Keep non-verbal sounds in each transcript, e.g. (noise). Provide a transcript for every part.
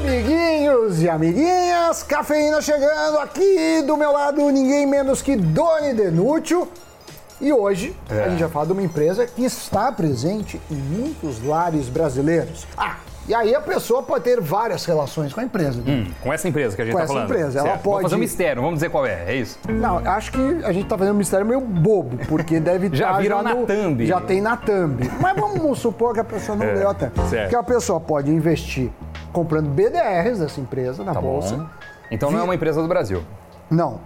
Amiguinhos e amiguinhas, cafeína chegando aqui do meu lado, ninguém menos que Doni Denúcio. E hoje É. a gente vai falar de uma empresa que está presente em muitos lares brasileiros. Ah, e aí a pessoa pode ter várias relações com a empresa. né? Hum, com essa empresa que a gente Com tá essa falando. empresa, ela Certo. Vamos pode- fazer um mistério, vamos dizer qual é, é isso? Não, acho que a gente tá fazendo um mistério meio bobo, porque deve (laughs) Já estar viram na no, thumb. Já tem na thumb. Mas vamos supor que a pessoa não É, leu a thumb. certo. Que a pessoa pode investir comprando BDRs dessa empresa na Tá bolsa. bom. Então não é uma empresa do Brasil. Não.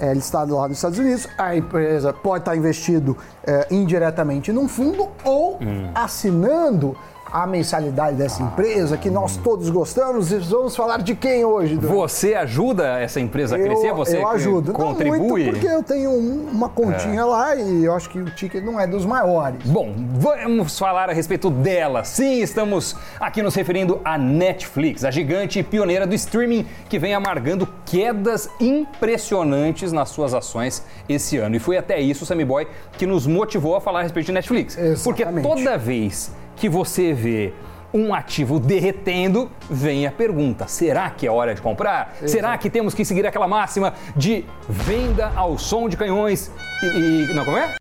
É listado lá nos Estados Unidos. A empresa pode estar investido é, indiretamente num fundo ou Hum. assinando a mensalidade dessa empresa que nós todos gostamos. E vamos falar de quem hoje? Você ajuda essa empresa a crescer? Você eu ajudo. contribui? Não porque eu tenho um- uma continha lá e eu acho que o ticket não é dos maiores. Bom, vamos falar a respeito dela. Sim, estamos aqui nos referindo à Netflix, a gigante pioneira do streaming que vem amargando quedas impressionantes nas suas ações esse ano. E foi até isso, Sammy Boy, que nos motivou a falar a respeito de Netflix. Porque Exatamente. toda vez que você vê um ativo derretendo, vem a pergunta: será que é hora de comprar? Será que temos que seguir aquela máxima de venda ao som de canhões e. e- não, como é?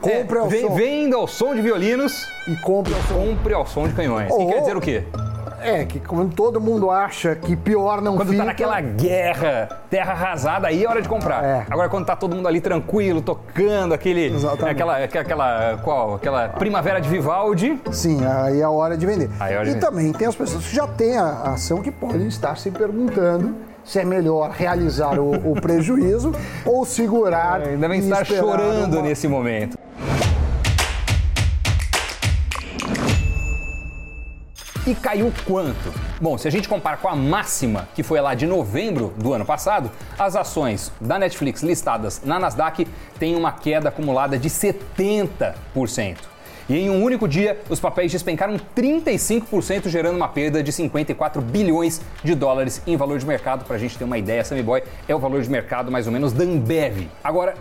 Compre ao vem- som. Venda ao som de violinos, E compra o seu. compre ao som de canhões. Oh, e quer dizer o quê? É, que quando todo mundo acha que pior não Quando fica... tá naquela guerra, terra arrasada, aí é hora de comprar. É. Agora quando tá todo mundo ali tranquilo, tocando aquele. Exatamente. Aquela, aquela. Qual? Aquela primavera de Vivaldi. Sim, aí é a hora de vender. É hora de e vender. também tem as pessoas que já têm a ação que podem estar se perguntando se é melhor realizar o, o prejuízo (laughs) ou segurar Ainda bem estar chorando uma- nesse momento. E caiu quanto? Bom, se a gente compara com a máxima, que foi lá de novembro do ano passado, as ações da Netflix listadas na Nasdaq têm uma queda acumulada de 70%. E em um único dia, os papéis despencaram 35%, gerando uma perda de 54 bilhões de dólares em valor de mercado. Para a gente ter uma ideia, Sammy Boy é o valor de mercado mais ou menos da Ambev. Agora,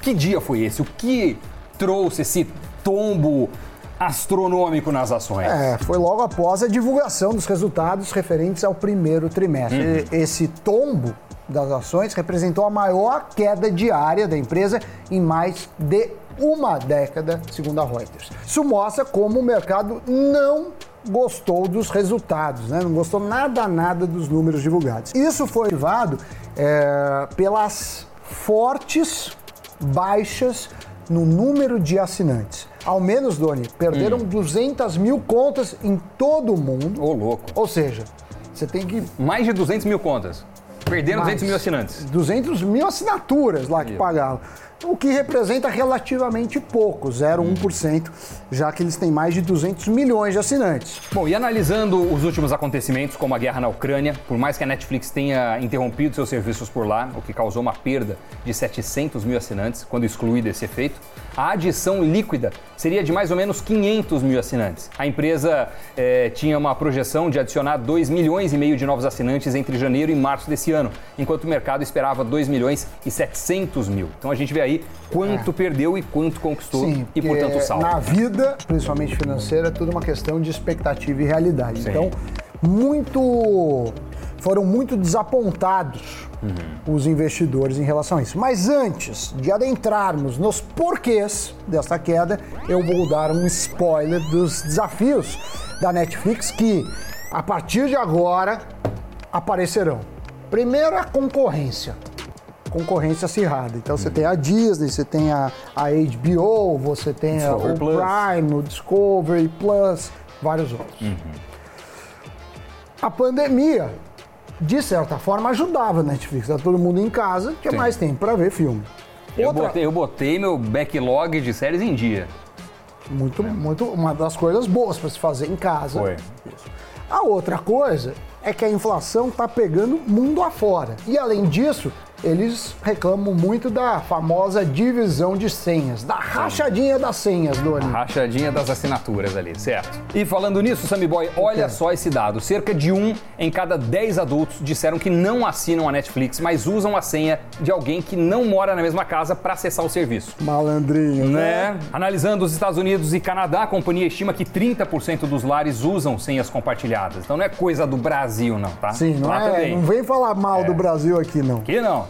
que dia foi esse? O que trouxe esse tombo astronômico nas ações? É, foi logo após a divulgação dos resultados referentes ao primeiro trimestre. E- Esse tombo das ações representou a maior queda diária da empresa em mais de uma década, segundo a Reuters. Isso mostra como o mercado não gostou dos resultados, né? não gostou nada, nada dos números divulgados. Isso foi motivado é, pelas fortes baixas no número de assinantes. Ao menos, Doni, perderam 200 mil contas em todo o mundo. Ô, louco. Ou seja, você tem que. Mais de 200 mil contas. Perderam mais 200 mil assinantes. 200 mil assinaturas lá que pagavam. O que representa relativamente pouco, 0,1%, já que eles têm mais de 200 milhões de assinantes. Bom, e analisando os últimos acontecimentos, como a guerra na Ucrânia, por mais que a Netflix tenha interrompido seus serviços por lá, o que causou uma perda de 700 mil assinantes, quando excluído esse efeito, a adição líquida seria de mais ou menos 500 mil assinantes. A empresa eh, tinha uma projeção de adicionar 2 milhões e meio de novos assinantes entre janeiro e março desse ano, enquanto o mercado esperava 2 milhões e 700 mil. Então a gente vê aí quanto perdeu e quanto conquistou e, porque portanto, saldo. Na vida, principalmente financeira, é tudo uma questão de expectativa e realidade. Sim. Então, muito. Foram muito desapontados Uhum. os investidores em relação a isso. Mas antes de adentrarmos nos porquês dessa queda, eu vou dar um spoiler dos desafios da Netflix que, a partir de agora, aparecerão. Primeiro, a concorrência concorrência acirrada. Então você tem a Disney, você tem a, a HBO, você tem a- o Plus. Prime, o Discovery Plus, vários outros. A pandemia, de certa forma, ajudava a Netflix. Tá todo mundo em casa, tinha Sim. mais tempo para ver filme. Eu Outra- botei, eu botei meu backlog de séries em dia. Muito, muito, uma das coisas boas para se fazer em casa. Foi. A outra coisa é que a inflação está pegando mundo afora. E além disso, eles reclamam muito da famosa divisão de senhas, da rachadinha das senhas, Doni. Rachadinha das assinaturas ali, certo? E falando nisso, Sammy Boy, olha só esse dado. Cerca de um em cada dez adultos disseram que não assinam a Netflix, mas usam a senha de alguém que não mora na mesma casa para acessar o serviço. Malandrinho, né? Analisando os Estados Unidos e Canadá, a companhia estima que 30% dos lares usam senhas compartilhadas. Então não é coisa do Brasil, não, tá? Sim, não Lá é. também. Não vem falar mal É. do Brasil aqui, não. Aqui não.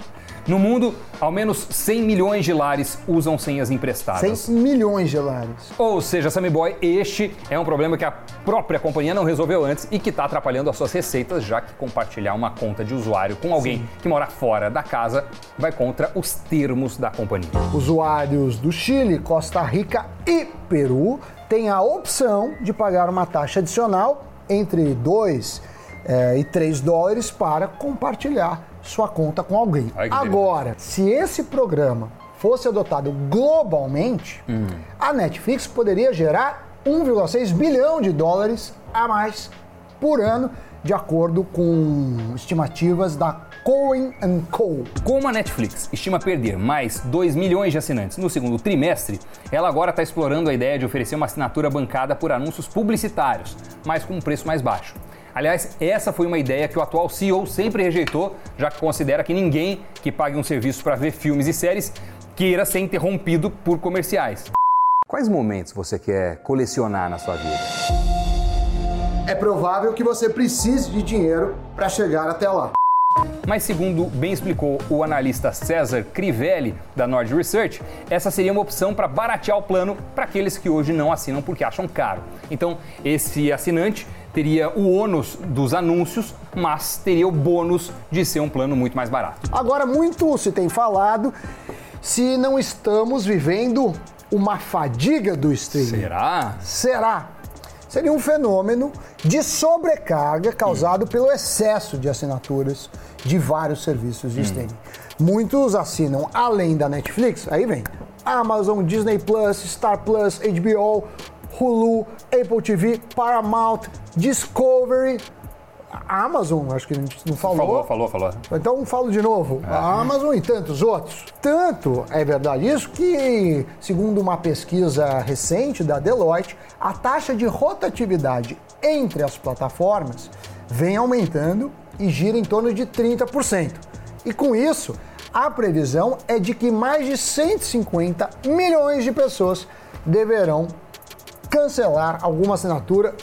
No mundo, ao menos 100 milhões de lares usam senhas emprestadas. 100 milhões de lares. Ou seja, Sammy Boy, este é um problema que a própria companhia não resolveu antes e que está atrapalhando as suas receitas, já que compartilhar uma conta de usuário com alguém que mora fora da casa vai contra os termos da companhia. Usuários do Chile, Costa Rica e Peru têm a opção de pagar uma taxa adicional entre 2 eh, e 3 dólares para compartilhar sua conta com alguém. Agora, se esse programa fosse adotado globalmente, Hum. a Netflix poderia gerar 1,6 bilhão de dólares a mais por ano, de acordo com estimativas da Cohen Co. Como a Netflix estima perder mais 2 milhões de assinantes no segundo trimestre, ela agora está explorando a ideia de oferecer uma assinatura bancada por anúncios publicitários, mas com um preço mais baixo. Aliás, essa foi uma ideia que o atual CEO sempre rejeitou, já que considera que ninguém que pague um serviço para ver filmes e séries queira ser interrompido por comerciais. Quais momentos você quer colecionar na sua vida? É provável que você precise de dinheiro para chegar até lá. Mas, segundo bem explicou o analista César Crivelli, da Nord Research, essa seria uma opção para baratear o plano para aqueles que hoje não assinam porque acham caro. Então, esse assinante teria o ônus dos anúncios, mas teria o bônus de ser um plano muito mais barato. Agora, muito se tem falado se não estamos vivendo uma fadiga do streaming. Será? Será? Seria um fenômeno de sobrecarga causado pelo excesso de assinaturas de vários serviços de streaming. Muitos assinam além da Netflix, aí vem Amazon, Disney Plus, Star Plus, HBO, Hulu, Apple TV, Paramount, Discovery, Amazon, acho que a gente não Falou, falou, falou. então falo de novo, a Amazon e tantos outros. Tanto é verdade isso que, segundo uma pesquisa recente da Deloitte, a taxa de rotatividade entre as plataformas vem aumentando e gira em torno de 30%. E com isso, a previsão é de que mais de 150 milhões de pessoas deverão cancelar alguma assinatura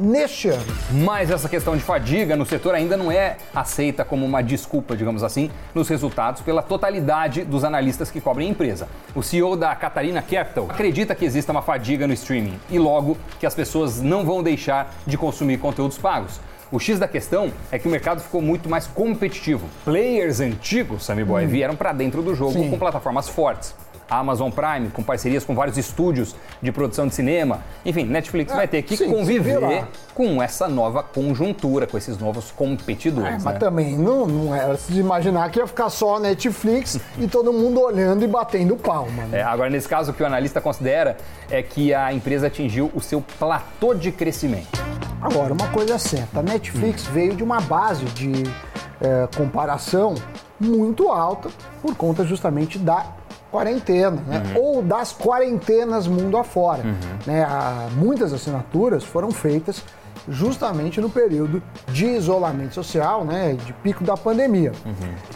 neste ano. Mas essa questão de fadiga no setor ainda não é aceita como uma desculpa, digamos assim, nos resultados pela totalidade dos analistas que cobrem a empresa. O CEO da Catarina Capital acredita que exista uma fadiga no streaming e logo que as pessoas não vão deixar de consumir conteúdos pagos. O X da questão é que o mercado ficou muito mais competitivo. Players antigos, Sammy Boy, vieram para dentro do jogo Sim. com plataformas fortes. A Amazon Prime, com parcerias com vários estúdios de produção de cinema. Enfim, Netflix vai ter que sim, conviver com essa nova conjuntura, com esses novos competidores. Mas né? também não, não era se imaginar que ia ficar só a Netflix e todo mundo olhando e batendo palma. né? É, agora, nesse caso, o que o analista considera é que a empresa atingiu o seu platô de crescimento. Agora, uma coisa é certa, a Netflix veio de uma base de eh, comparação muito alta por conta justamente da quarentena, né? ou das quarentenas mundo afora. Né? A- muitas assinaturas foram feitas justamente no período de isolamento social, né, de pico da pandemia.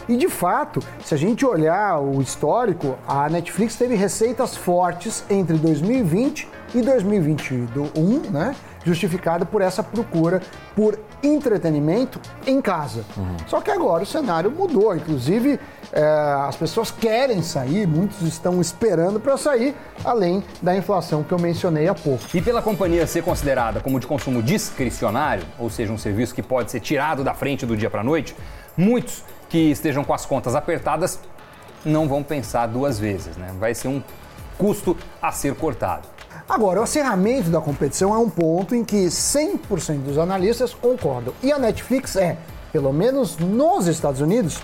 E de fato, se a gente olhar o histórico, a Netflix teve receitas fortes entre 2020 e 2021, né, justificada por essa procura por entretenimento em casa. Só que agora o cenário mudou, inclusive eh, as pessoas querem sair, muitos estão esperando para sair, além da inflação que eu mencionei há pouco. E pela companhia ser considerada como de consumo discricionário, ou seja, um serviço que pode ser tirado da frente do dia para a noite, muitos que estejam com as contas apertadas não vão pensar duas vezes, né? Vai ser um custo a ser cortado. Agora, o acerramento da competição é um ponto em que 100% dos analistas concordam. E a Netflix é, pelo menos nos Estados Unidos,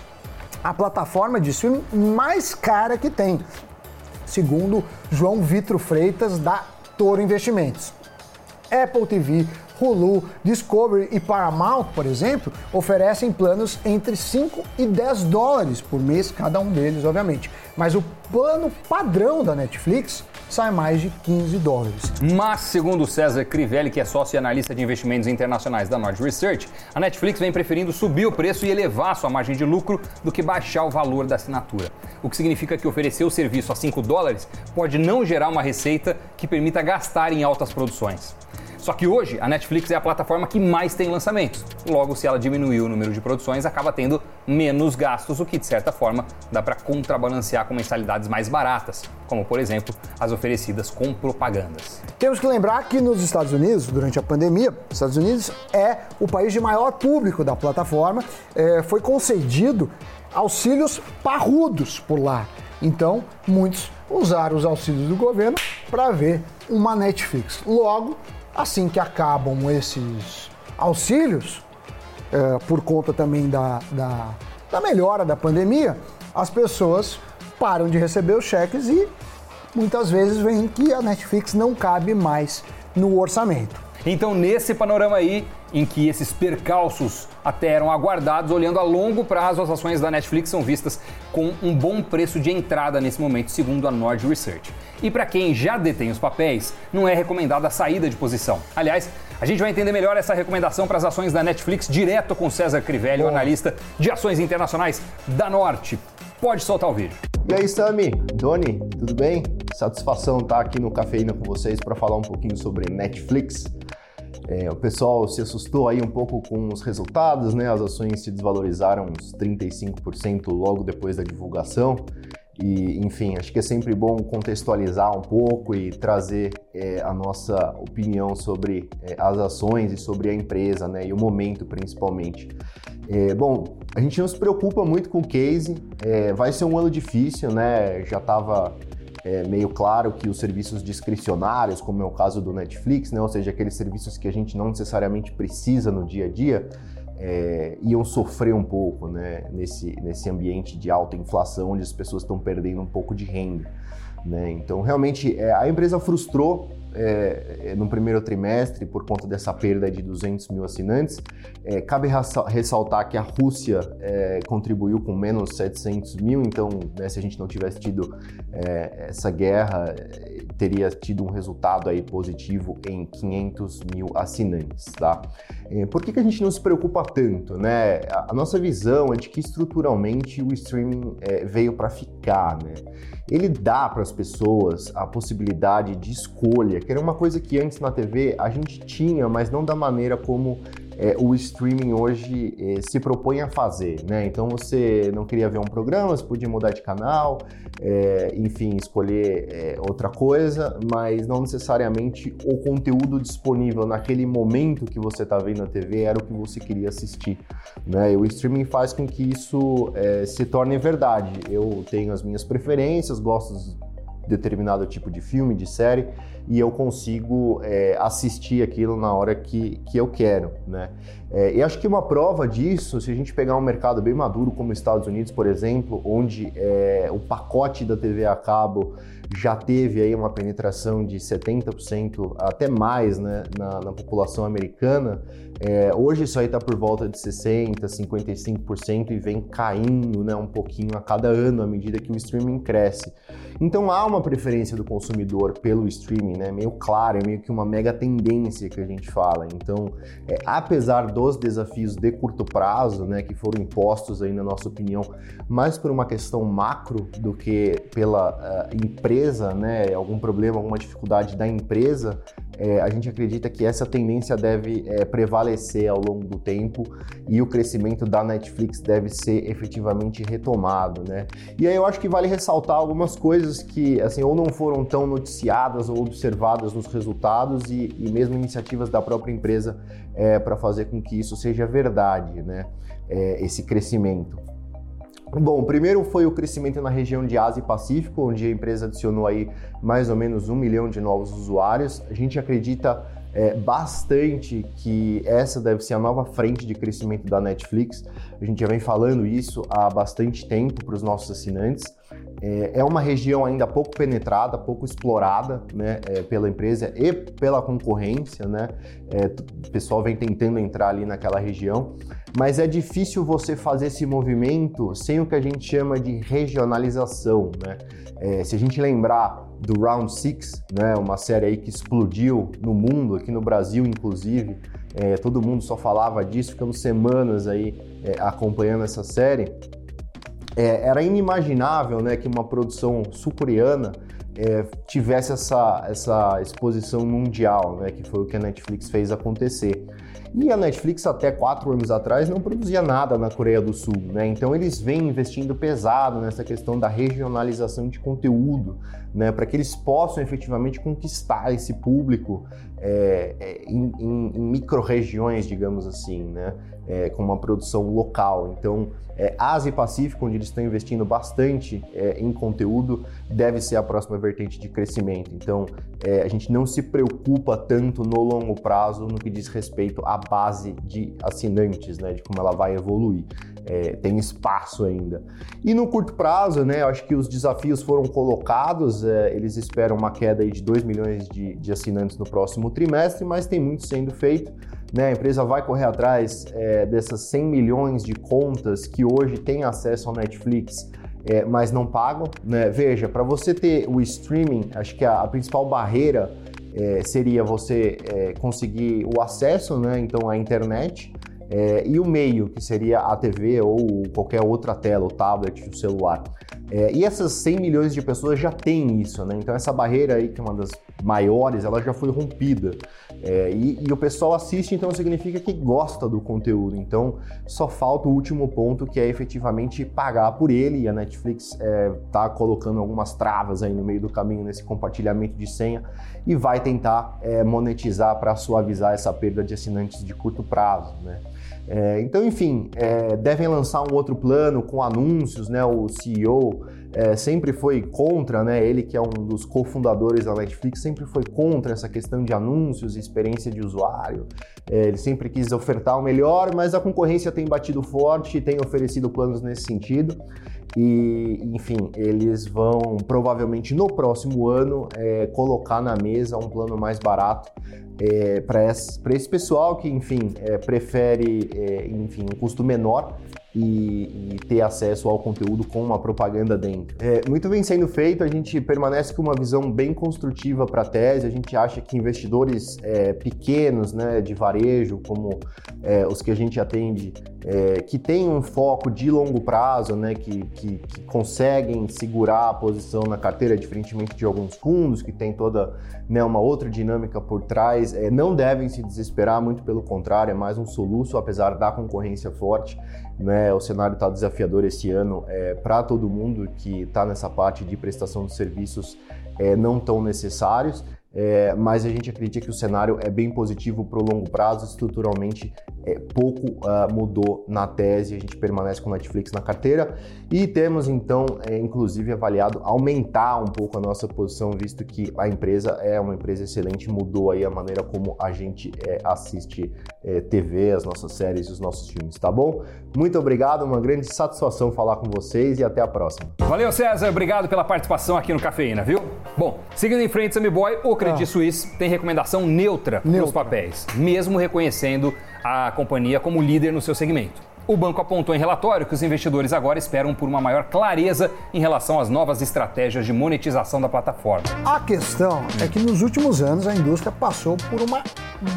a plataforma de streaming mais cara que tem, segundo João Vitro Freitas, da Toro Investimentos. Apple TV, Hulu, Discovery e Paramount, por exemplo, oferecem planos entre 5 e 10 dólares por mês, cada um deles, obviamente. Mas o plano padrão da Netflix sai mais de 15 dólares. Mas, segundo César Crivelli, que é sócio e analista de investimentos internacionais da Nord Research, a Netflix vem preferindo subir o preço e elevar sua margem de lucro do que baixar o valor da assinatura. O que significa que oferecer o serviço a 5 dólares pode não gerar uma receita que permita gastar em altas produções. Só que hoje a Netflix é a plataforma que mais tem lançamentos. Logo, se ela diminuir o número de produções, acaba tendo menos gastos, o que de certa forma dá para contrabalancear com mensalidades mais baratas, como por exemplo as oferecidas com propagandas. Temos que lembrar que nos Estados Unidos, durante a pandemia, os Estados Unidos é o país de maior público da plataforma, é, foi concedido auxílios parrudos por lá. Então, muitos usaram os auxílios do governo para ver uma Netflix. Logo, Assim que acabam esses auxílios, é, por conta também da, da, da melhora da pandemia, as pessoas param de receber os cheques e muitas vezes vem que a Netflix não cabe mais no orçamento. Então, nesse panorama aí, em que esses percalços até eram aguardados, olhando a longo prazo, as ações da Netflix são vistas com um bom preço de entrada nesse momento, segundo a Nord Research. E para quem já detém os papéis, não é recomendada a saída de posição. Aliás, a gente vai entender melhor essa recomendação para as ações da Netflix direto com César Crivelli, o analista de ações internacionais da Norte. Pode soltar o vídeo. E aí, Sami, Doni, tudo bem? Satisfação estar aqui no Cafeína com vocês para falar um pouquinho sobre Netflix. É, o pessoal se assustou aí um pouco com os resultados, né? As ações se desvalorizaram uns 35% logo depois da divulgação. E, enfim, acho que é sempre bom contextualizar um pouco e trazer é, a nossa opinião sobre é, as ações e sobre a empresa, né? E o momento, principalmente. É, bom, a gente não se preocupa muito com o case. É, vai ser um ano difícil, né? Já estava é meio claro que os serviços discricionários, como é o caso do Netflix, né, ou seja, aqueles serviços que a gente não necessariamente precisa no dia a dia, é, iam sofrer um pouco né, nesse, nesse ambiente de alta inflação, onde as pessoas estão perdendo um pouco de renda. Né? Então, realmente, é, a empresa frustrou é, é, no primeiro trimestre por conta dessa perda de 200 mil assinantes. É, cabe ressaltar que a Rússia é, contribuiu com menos 700 mil, então né, se a gente não tivesse tido é, essa guerra, teria tido um resultado aí positivo em 500 mil assinantes. Tá? É, por que, que a gente não se preocupa tanto? Né? A, a nossa visão é de que estruturalmente o streaming veio para ficar. Né? Ele dá para as pessoas a possibilidade de escolha que era uma coisa que antes na TV a gente tinha, mas não da maneira como é, o streaming hoje é, se propõe a fazer, né? Então você não queria ver um programa, você podia mudar de canal, é, enfim, escolher é, outra coisa, mas não necessariamente o conteúdo disponível naquele momento que você está vendo a TV era o que você queria assistir, né? E o streaming faz com que isso é, se torne verdade. Eu tenho as minhas preferências, gosto determinado tipo de filme, de série, e eu consigo é, assistir aquilo na hora que, que eu quero, né? É, e acho que uma prova disso, se a gente pegar um mercado bem maduro como os Estados Unidos, por exemplo, onde é, o pacote da TV a cabo já teve aí uma penetração de 70%, até mais, né, na, na população americana, é, hoje isso aí está por volta de 60%, 55% e vem caindo né, um pouquinho a cada ano à medida que o streaming cresce. Então há uma preferência do consumidor pelo streaming, né, meio claro, é meio que uma mega tendência que a gente fala. Então, é, apesar dos desafios de curto prazo, né, que foram impostos aí na nossa opinião, mais por uma questão macro do que pela uh, empresa, né, algum problema, alguma dificuldade da empresa, é, a gente acredita que essa tendência deve é, prevalecer ao longo do tempo e o crescimento da Netflix deve ser efetivamente retomado, né? E aí eu acho que vale ressaltar algumas coisas que, assim, ou não foram tão noticiadas ou observadas nos resultados e, e mesmo iniciativas da própria empresa é, para fazer com que isso seja verdade, né? É, esse crescimento. Bom, primeiro foi o crescimento na região de Ásia e Pacífico, onde a empresa adicionou aí mais ou menos um milhão de novos usuários. A gente acredita é, bastante que essa deve ser a nova frente de crescimento da Netflix. A gente já vem falando isso há bastante tempo para os nossos assinantes. É, é uma região ainda pouco penetrada, pouco explorada né, é, pela empresa e pela concorrência. Né? É, o pessoal vem tentando entrar ali naquela região, mas é difícil você fazer esse movimento sem o que a gente chama de regionalização. Né? É, se a gente lembrar do Round Six, né, uma série aí que explodiu no mundo, aqui no Brasil inclusive, é, todo mundo só falava disso, ficamos semanas aí é, acompanhando essa série. É, era inimaginável né, que uma produção sul-coreana é, tivesse essa, essa exposição mundial, né, que foi o que a Netflix fez acontecer. E a Netflix, até quatro anos atrás, não produzia nada na Coreia do Sul, né? Então eles vêm investindo pesado nessa questão da regionalização de conteúdo, né? Para que eles possam efetivamente conquistar esse público é, é em, em, em micro-regiões, digamos assim, né? É, com uma produção local. Então, é, Ásia e Pacífico, onde eles estão investindo bastante é, em conteúdo, deve ser a próxima vertente de crescimento. Então, é, a gente não se preocupa tanto no longo prazo no que diz respeito à base de assinantes, né, de como ela vai evoluir. É, tem espaço ainda. E no curto prazo, né, eu acho que os desafios foram colocados, é, eles esperam uma queda de 2 milhões de, de assinantes no próximo trimestre, mas tem muito sendo feito. Né? A empresa vai correr atrás é, dessas 100 milhões de contas que hoje têm acesso ao Netflix, é, mas não pagam. Né? Veja, para você ter o streaming, acho que a, a principal barreira é, seria você é, conseguir o acesso, né? então a internet. É, e o meio, que seria a TV ou qualquer outra tela, o tablet, o celular. É, e essas 100 milhões de pessoas já têm isso, né? Então essa barreira aí, que é uma das maiores, ela já foi rompida. É, e, e, o pessoal assiste, então significa que gosta do conteúdo. Então só falta o último ponto, que é efetivamente pagar por ele. E a Netflix está é, colocando algumas travas aí no meio do caminho nesse compartilhamento de senha e vai tentar é, monetizar para suavizar essa perda de assinantes de curto prazo, né? É, então, enfim, é, devem lançar um outro plano com anúncios, né? O CEO é, sempre foi contra, né? Ele que é um dos cofundadores da Netflix sempre foi contra essa questão de anúncios e experiência de usuário. É, ele sempre quis ofertar o melhor, mas a concorrência tem batido forte e tem oferecido planos nesse sentido. E, enfim, eles vão provavelmente no próximo ano é, colocar na mesa um plano mais barato é, para esse, esse, pessoal que, enfim, é, prefere, é, enfim, um custo menor e, e, ter acesso ao conteúdo com uma propaganda dentro. É, muito bem sendo feito, a gente permanece com uma visão bem construtiva para a tese. A gente acha que investidores é, pequenos, né, de varejo, como é, os que a gente atende, é, que têm um foco de longo prazo, né, que, que, que, conseguem segurar a posição na carteira, diferentemente de alguns fundos que têm toda né, uma outra dinâmica por trás, é, não devem se desesperar, muito pelo contrário, é mais um soluço, apesar da concorrência forte. Né? O cenário está desafiador esse ano é, para todo mundo que está nessa parte de prestação de serviços é, não tão necessários. É, mas a gente acredita que o cenário é bem positivo para o longo prazo, estruturalmente é, pouco uh, mudou na tese, a gente permanece com Netflix na carteira e temos então, é, inclusive, avaliado aumentar um pouco a nossa posição, visto que a empresa é uma empresa excelente, mudou aí a maneira como a gente é, assiste TV, as nossas séries e os nossos filmes, tá bom? Muito obrigado, uma grande satisfação falar com vocês e até a próxima. Valeu, César, obrigado pela participação aqui no Cafeína, viu? Bom, seguindo em frente, Sammy Boy, o Credit ah. Suisse tem recomendação neutra, neutra nos papéis, mesmo reconhecendo a companhia como líder no seu segmento. O banco apontou em relatório que os investidores agora esperam por uma maior clareza em relação às novas estratégias de monetização da plataforma. A questão é que nos últimos anos a indústria passou por uma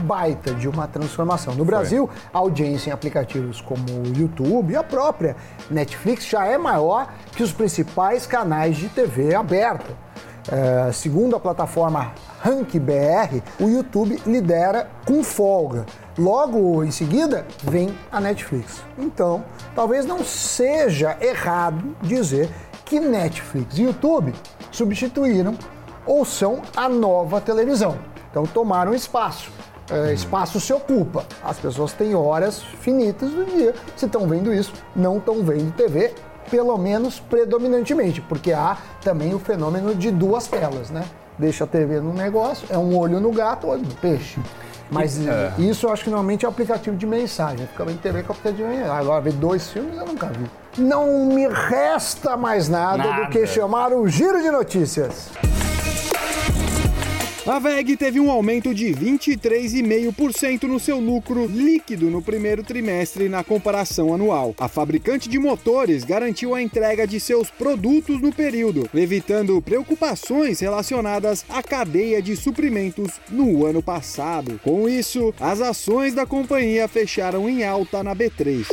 baita de uma transformação. No Brasil, a audiência em aplicativos como o YouTube e a própria Netflix já é maior que os principais canais de TV aberta. É, segundo a plataforma Rank BR, o YouTube lidera com folga. Logo em seguida vem a Netflix. Então, talvez não seja errado dizer que Netflix e YouTube substituíram ou são a nova televisão. Então, tomaram espaço. É, espaço se ocupa. As pessoas têm horas finitas do dia. Se estão vendo isso, não estão vendo TV, pelo menos predominantemente, porque há também o fenômeno de duas telas, né? Deixa a TV no negócio, é um olho no gato, olho no peixe. Mas é. isso eu acho que normalmente é aplicativo de mensagem. Fica bem TV com aplicativo de mensagem. Agora, ver dois filmes eu nunca vi. Não me resta mais nada, nada. do que chamar o Giro de Notícias. A VEG teve um aumento de 23,5% no seu lucro líquido no primeiro trimestre na comparação anual. A fabricante de motores garantiu a entrega de seus produtos no período, evitando preocupações relacionadas à cadeia de suprimentos no ano passado. Com isso, as ações da companhia fecharam em alta na B3.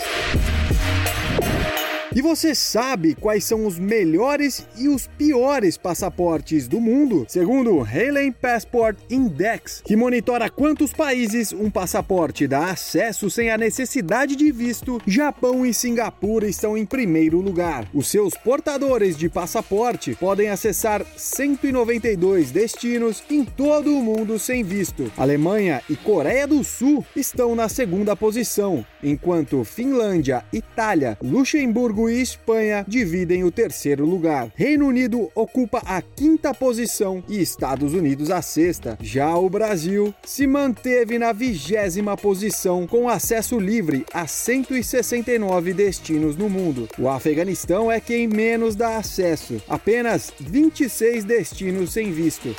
E você sabe quais são os melhores e os piores passaportes do mundo? Segundo o Halen Passport Index, que monitora quantos países um passaporte dá acesso sem a necessidade de visto, Japão e Singapura estão em primeiro lugar. Os seus portadores de passaporte podem acessar 192 destinos em todo o mundo sem visto. Alemanha e Coreia do Sul estão na segunda posição, enquanto Finlândia, Itália, Luxemburgo e Espanha dividem o terceiro lugar. Reino Unido ocupa a quinta posição e Estados Unidos a sexta. Já o Brasil se manteve na vigésima posição com acesso livre a 169 destinos no mundo. O Afeganistão é quem menos dá acesso, apenas 26 destinos sem visto.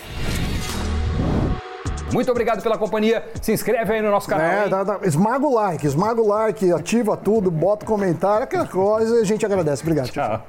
Muito obrigado pela companhia. Se inscreve aí no nosso canal. É, dá, dá, esmaga o like, esmaga o like, ativa tudo, bota comentário, aquela coisa, a gente agradece. Obrigado. Tchau.